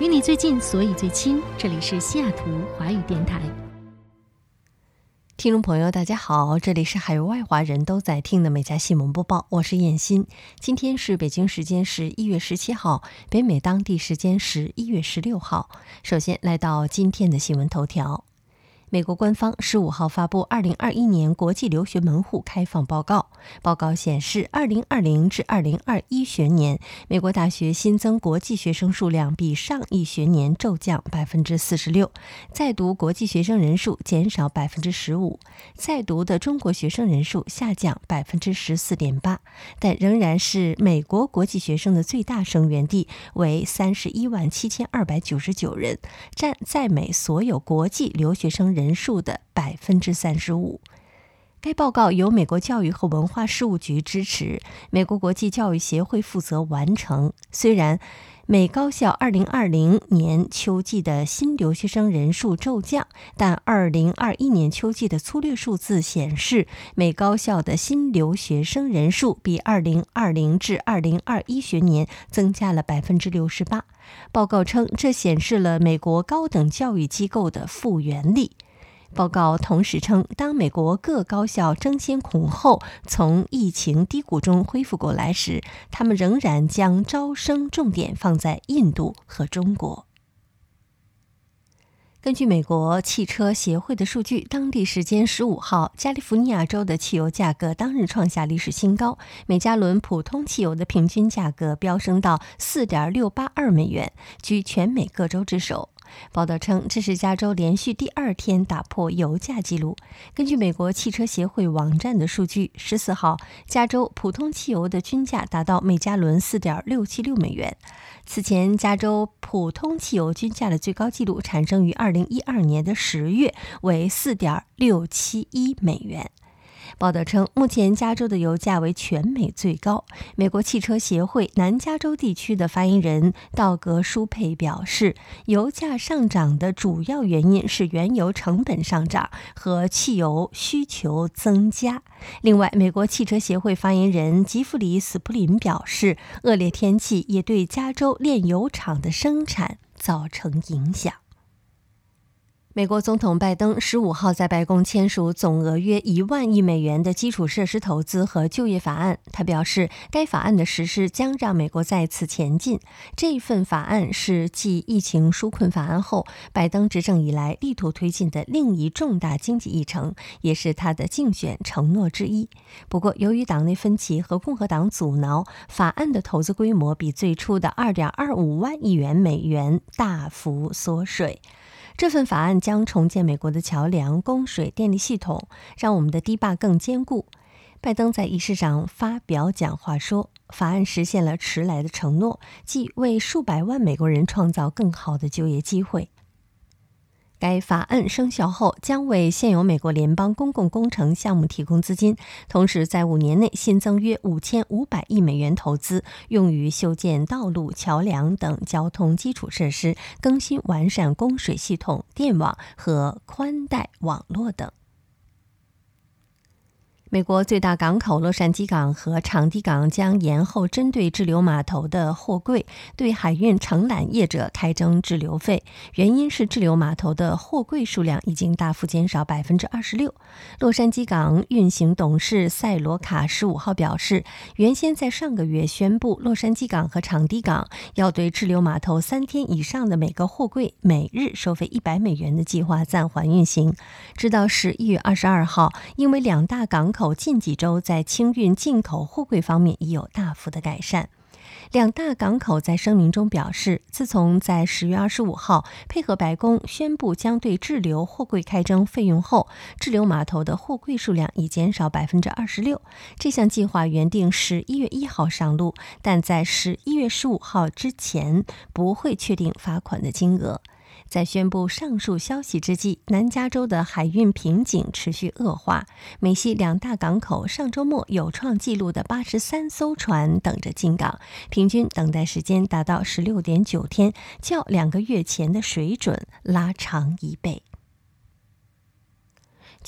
与你最近，所以最亲。这里是西雅图华语电台。听众朋友，大家好，这里是海外华人都在听的美家新闻播报，我是燕欣。今天是北京时间十一月十七号，北美当地时间十一月十六号。首先来到今天的新闻头条。美国官方十五号发布《二零二一年国际留学门户开放报告》。报告显示，二零二零至二零二一学年，美国大学新增国际学生数量比上一学年骤降百分之四十六，在读国际学生人数减少百分之十五，在读的中国学生人数下降百分之十四点八，但仍然是美国国际学生的最大生源地，为三十一万七千二百九十九人，占在美所有国际留学生人。人数的百分之三十五。该报告由美国教育和文化事务局支持，美国国际教育协会负责完成。虽然美高校二零二零年秋季的新留学生人数骤降，但二零二一年秋季的粗略数字显示，美高校的新留学生人数比二零二零至二零二一学年增加了百分之六十八。报告称，这显示了美国高等教育机构的复原力。报告同时称，当美国各高校争先恐后从疫情低谷中恢复过来时，他们仍然将招生重点放在印度和中国。根据美国汽车协会的数据，当地时间十五号，加利福尼亚州的汽油价格当日创下历史新高，每加仑普通汽油的平均价格飙升到四点六八二美元，居全美各州之首。报道称，这是加州连续第二天打破油价记录。根据美国汽车协会网站的数据，十四号，加州普通汽油的均价达到每加仑四点六七六美元。此前，加州普通汽油均价的最高纪录产生于二零一二年的十月，为四点六七一美元。报道称，目前加州的油价为全美最高。美国汽车协会南加州地区的发言人道格·舒佩表示，油价上涨的主要原因是原油成本上涨和汽油需求增加。另外，美国汽车协会发言人吉弗里·斯普林表示，恶劣天气也对加州炼油厂的生产造成影响。美国总统拜登十五号在白宫签署总额约一万亿美元的基础设施投资和就业法案。他表示，该法案的实施将让美国再次前进。这份法案是继疫情纾困法案后，拜登执政以来力图推进的另一重大经济议程，也是他的竞选承诺之一。不过，由于党内分歧和共和党阻挠，法案的投资规模比最初的二点二五万亿元美元大幅缩水。这份法案将重建美国的桥梁、供水、电力系统，让我们的堤坝更坚固。拜登在仪式上发表讲话说：“法案实现了迟来的承诺，即为数百万美国人创造更好的就业机会。”该法案生效后，将为现有美国联邦公共工程项目提供资金，同时在五年内新增约五千五百亿美元投资，用于修建道路、桥梁等交通基础设施，更新完善供水系统、电网和宽带网络等。美国最大港口洛杉矶港和长堤港将延后针对滞留码头的货柜对海运承揽业者开征滞留费，原因是滞留码头的货柜数量已经大幅减少百分之二十六。洛杉矶港运行董事塞罗卡十五号表示，原先在上个月宣布洛杉矶港和长堤港要对滞留码头三天以上的每个货柜每日收费一百美元的计划暂缓运行，直到十一月二十二号，因为两大港口。口近几周在清运进口货柜方面已有大幅的改善。两大港口在声明中表示，自从在十月二十五号配合白宫宣布将对滞留货柜开征费用后，滞留码头的货柜数量已减少百分之二十六。这项计划原定十一月一号上路，但在十一月十五号之前不会确定罚款的金额。在宣布上述消息之际，南加州的海运瓶颈持续恶化。美西两大港口上周末有创纪录的八十三艘船等着进港，平均等待时间达到十六点九天，较两个月前的水准拉长一倍。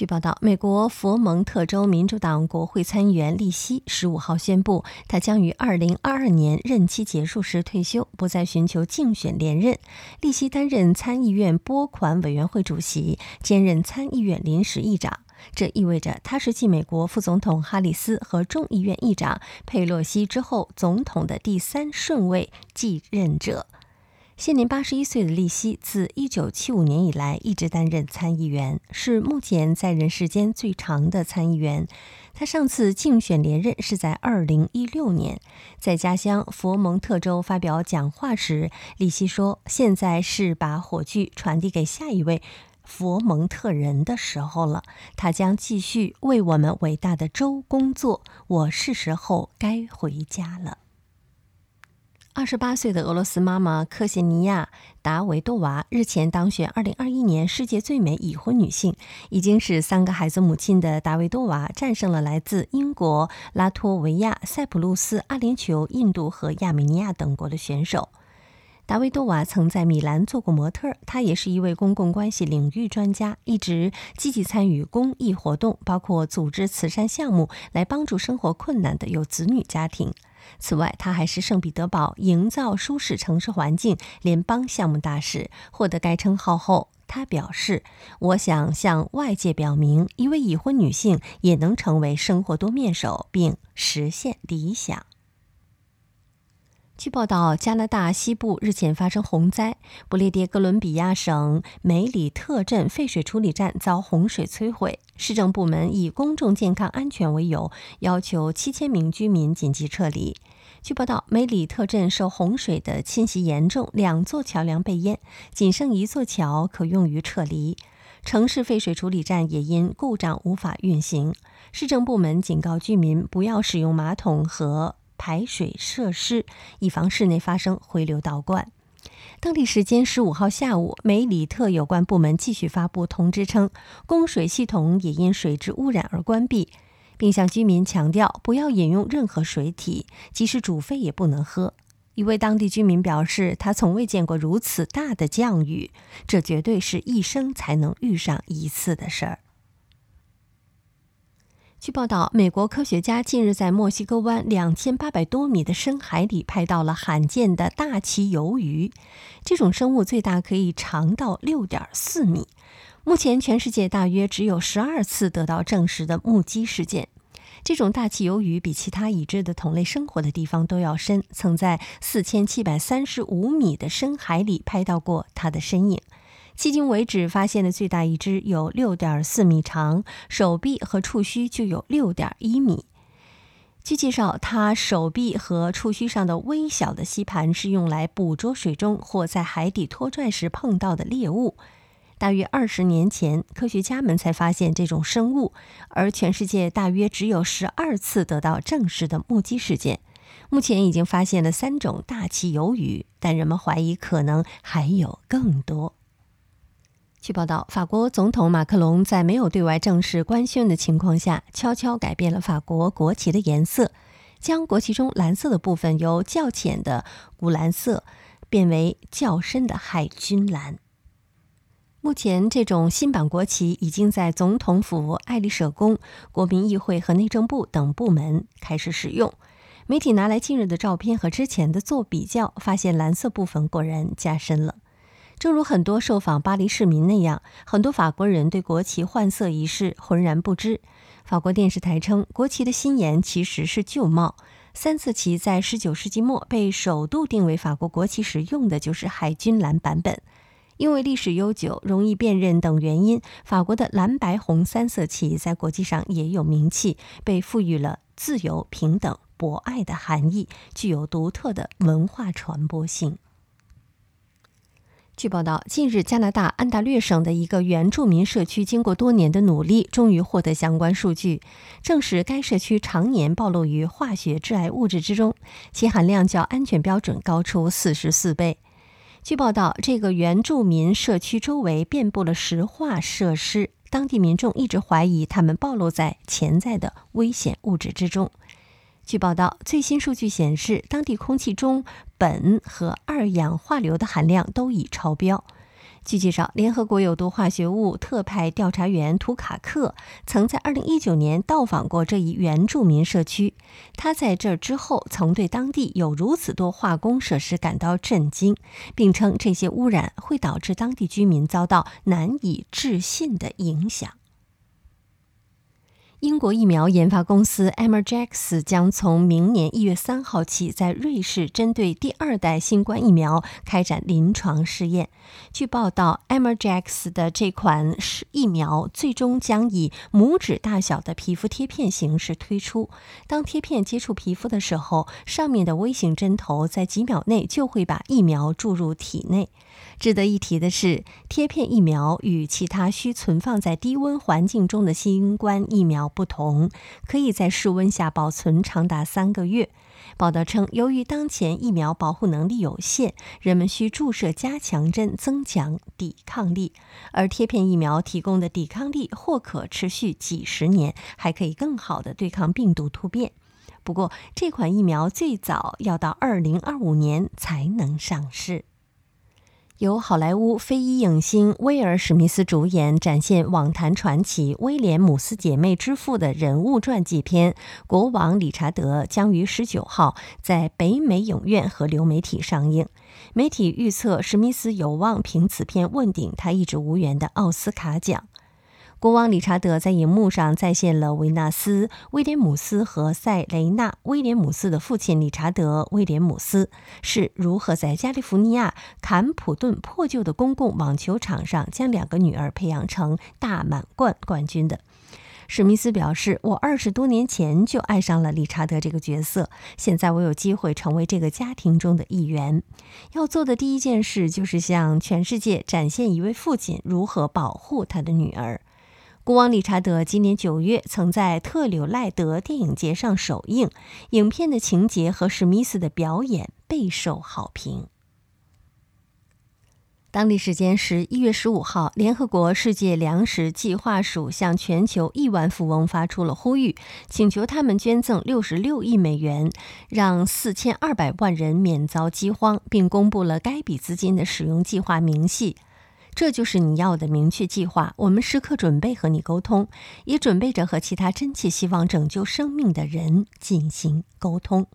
据报道，美国佛蒙特州民主党国会参议员利希十五号宣布，他将于二零二二年任期结束时退休，不再寻求竞选连任。利希担任参议院拨款委员会主席，兼任参议院临时议长，这意味着他是继美国副总统哈里斯和众议院议长佩洛西之后，总统的第三顺位继任者。现年八十一岁的利希，自一九七五年以来一直担任参议员，是目前在任时间最长的参议员。他上次竞选连任是在二零一六年，在家乡佛蒙特州发表讲话时，利希说：“现在是把火炬传递给下一位佛蒙特人的时候了。他将继续为我们伟大的州工作。我是时候该回家了。”二十八岁的俄罗斯妈妈科谢尼亚·达维多娃日前当选二零二一年世界最美已婚女性。已经是三个孩子母亲的达维多娃战胜了来自英国、拉脱维亚、塞浦路斯、阿联酋、印度和亚美尼亚等国的选手。达维多娃曾在米兰做过模特，她也是一位公共关系领域专家，一直积极参与公益活动，包括组织慈善项目来帮助生活困难的有子女家庭。此外，他还是圣彼得堡营造舒适城市环境联邦项目大使。获得该称号后，他表示：“我想向外界表明，一位已婚女性也能成为生活多面手，并实现理想。”据报道，加拿大西部日前发生洪灾，不列颠哥伦比亚省梅里特镇废水处理站遭洪水摧毁。市政部门以公众健康安全为由，要求七千名居民紧急撤离。据报道，梅里特镇受洪水的侵袭严重，两座桥梁被淹，仅剩一座桥可用于撤离。城市废水处理站也因故障无法运行。市政部门警告居民不要使用马桶和。排水设施，以防室内发生回流倒灌。当地时间十五号下午，梅里特有关部门继续发布通知称，供水系统也因水质污染而关闭，并向居民强调不要饮用任何水体，即使煮沸也不能喝。一位当地居民表示，他从未见过如此大的降雨，这绝对是一生才能遇上一次的事儿。据报道，美国科学家近日在墨西哥湾两千八百多米的深海里拍到了罕见的大鳍鱿鱼。这种生物最大可以长到六点四米。目前，全世界大约只有十二次得到证实的目击事件。这种大鳍鱿鱼比其他已知的同类生活的地方都要深，曾在四千七百三十五米的深海里拍到过它的身影。迄今为止发现的最大一只有六点四米长，手臂和触须就有六点一米。据介绍，它手臂和触须上的微小的吸盘是用来捕捉水中或在海底拖拽时碰到的猎物。大约二十年前，科学家们才发现这种生物，而全世界大约只有十二次得到正式的目击事件。目前已经发现了三种大鳍鱿鱼，但人们怀疑可能还有更多。据报道，法国总统马克龙在没有对外正式官宣的情况下，悄悄改变了法国国旗的颜色，将国旗中蓝色的部分由较浅的古蓝色变为较深的海军蓝。目前，这种新版国旗已经在总统府、爱丽舍宫、国民议会和内政部等部门开始使用。媒体拿来近日的照片和之前的做比较，发现蓝色部分果然加深了。正如很多受访巴黎市民那样，很多法国人对国旗换色一事浑然不知。法国电视台称，国旗的新颜其实是旧帽。三色旗在19世纪末被首度定为法国国旗时用的就是海军蓝版本。因为历史悠久、容易辨认等原因，法国的蓝白红三色旗在国际上也有名气，被赋予了自由、平等、博爱的含义，具有独特的文化传播性。据报道，近日加拿大安大略省的一个原住民社区经过多年的努力，终于获得相关数据，证实该社区常年暴露于化学致癌物质之中，其含量较安全标准高出四十四倍。据报道，这个原住民社区周围遍布了石化设施，当地民众一直怀疑他们暴露在潜在的危险物质之中。据报道，最新数据显示，当地空气中苯和二氧化硫的含量都已超标。据介绍，联合国有毒化学物特派调查员图卡克曾在2019年到访过这一原住民社区。他在这之后曾对当地有如此多化工设施感到震惊，并称这些污染会导致当地居民遭到难以置信的影响。英国疫苗研发公司 Emergx 将从明年一月三号起，在瑞士针对第二代新冠疫苗开展临床试验。据报道，Emergx 的这款疫苗最终将以拇指大小的皮肤贴片形式推出。当贴片接触皮肤的时候，上面的微型针头在几秒内就会把疫苗注入体内。值得一提的是，贴片疫苗与其他需存放在低温环境中的新冠疫苗不同，可以在室温下保存长达三个月。报道称，由于当前疫苗保护能力有限，人们需注射加强针增强抵抗力，而贴片疫苗提供的抵抗力或可持续几十年，还可以更好地对抗病毒突变。不过，这款疫苗最早要到二零二五年才能上市。由好莱坞非裔影星威尔·史密斯主演、展现网坛传奇威廉姆斯姐妹之父的人物传记片《国王理查德》将于十九号在北美影院和流媒体上映。媒体预测，史密斯有望凭此片问鼎他一直无缘的奥斯卡奖。国王理查德在荧幕上再现了维纳斯·威廉姆斯和塞雷娜·威廉姆斯的父亲理查德·威廉姆斯是如何在加利福尼亚坎普顿破旧的公共网球场上将两个女儿培养成大满贯冠军的。史密斯表示：“我二十多年前就爱上了理查德这个角色，现在我有机会成为这个家庭中的一员。要做的第一件事就是向全世界展现一位父亲如何保护他的女儿。”国王理查德今年九月曾在特柳赖德电影节上首映，影片的情节和史密斯的表演备受好评。当地时间十一月十五号，联合国世界粮食计划署向全球亿万富翁发出了呼吁，请求他们捐赠六十六亿美元，让四千二百万人免遭饥荒，并公布了该笔资金的使用计划明细。这就是你要的明确计划。我们时刻准备和你沟通，也准备着和其他真切希望拯救生命的人进行沟通。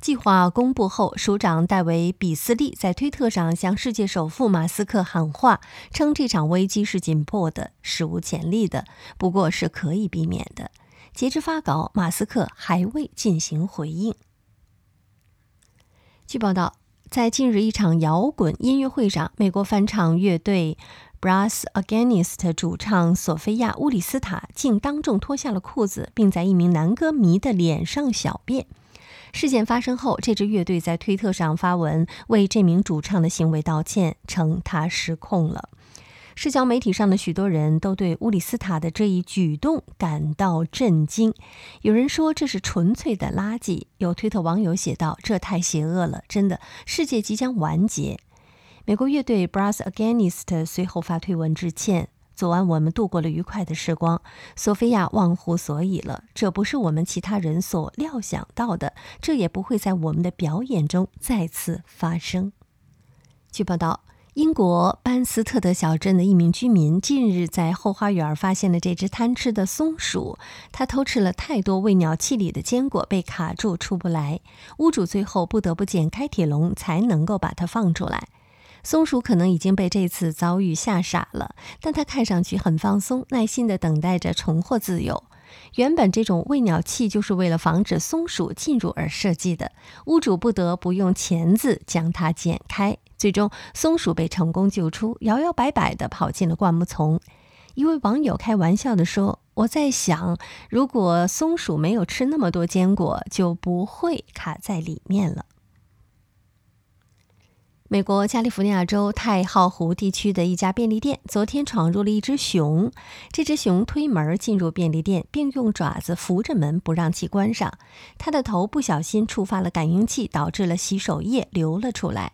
计划公布后，署长戴维·比斯利在推特上向世界首富马斯克喊话，称这场危机是紧迫的、史无前例的，不过是可以避免的。截至发稿，马斯克还未进行回应。据报道。在近日一场摇滚音乐会上，美国翻唱乐队 Brass Against 主唱索菲亚·乌里斯塔竟当众脱下了裤子，并在一名男歌迷的脸上小便。事件发生后，这支乐队在推特上发文为这名主唱的行为道歉，称他失控了。社交媒体上的许多人都对乌里斯塔的这一举动感到震惊。有人说这是纯粹的垃圾。有推特网友写道：“这太邪恶了，真的，世界即将完结。”美国乐队 Brass Against 随后发推文致歉：“昨晚我们度过了愉快的时光。索菲亚忘乎所以了，这不是我们其他人所料想到的，这也不会在我们的表演中再次发生。”据报道。英国班斯特德小镇的一名居民近日在后花园发现了这只贪吃的松鼠，它偷吃了太多喂鸟器里的坚果，被卡住出不来。屋主最后不得不剪开铁笼才能够把它放出来。松鼠可能已经被这次遭遇吓傻了，但它看上去很放松，耐心地等待着重获自由。原本这种喂鸟器就是为了防止松鼠进入而设计的，屋主不得不用钳子将它剪开。最终，松鼠被成功救出，摇摇摆摆地跑进了灌木丛。一位网友开玩笑地说：“我在想，如果松鼠没有吃那么多坚果，就不会卡在里面了。”美国加利福尼亚州太浩湖地区的一家便利店昨天闯入了一只熊。这只熊推门进入便利店，并用爪子扶着门不让其关上。它的头不小心触发了感应器，导致了洗手液流了出来。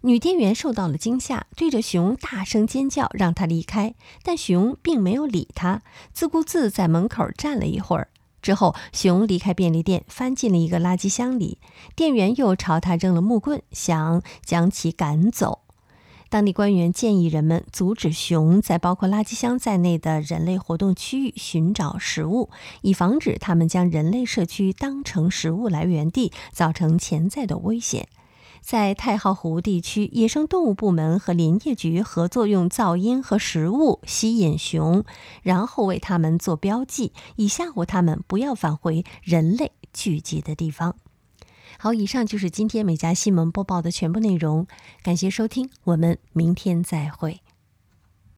女店员受到了惊吓，对着熊大声尖叫，让他离开。但熊并没有理他，自顾自在门口站了一会儿。之后，熊离开便利店，翻进了一个垃圾箱里。店员又朝他扔了木棍，想将其赶走。当地官员建议人们阻止熊在包括垃圾箱在内的人类活动区域寻找食物，以防止他们将人类社区当成食物来源地，造成潜在的危险。在太浩湖地区，野生动物部门和林业局合作，用噪音和食物吸引熊，然后为它们做标记，以吓唬它们不要返回人类聚集的地方。好，以上就是今天美家新闻播报的全部内容，感谢收听，我们明天再会。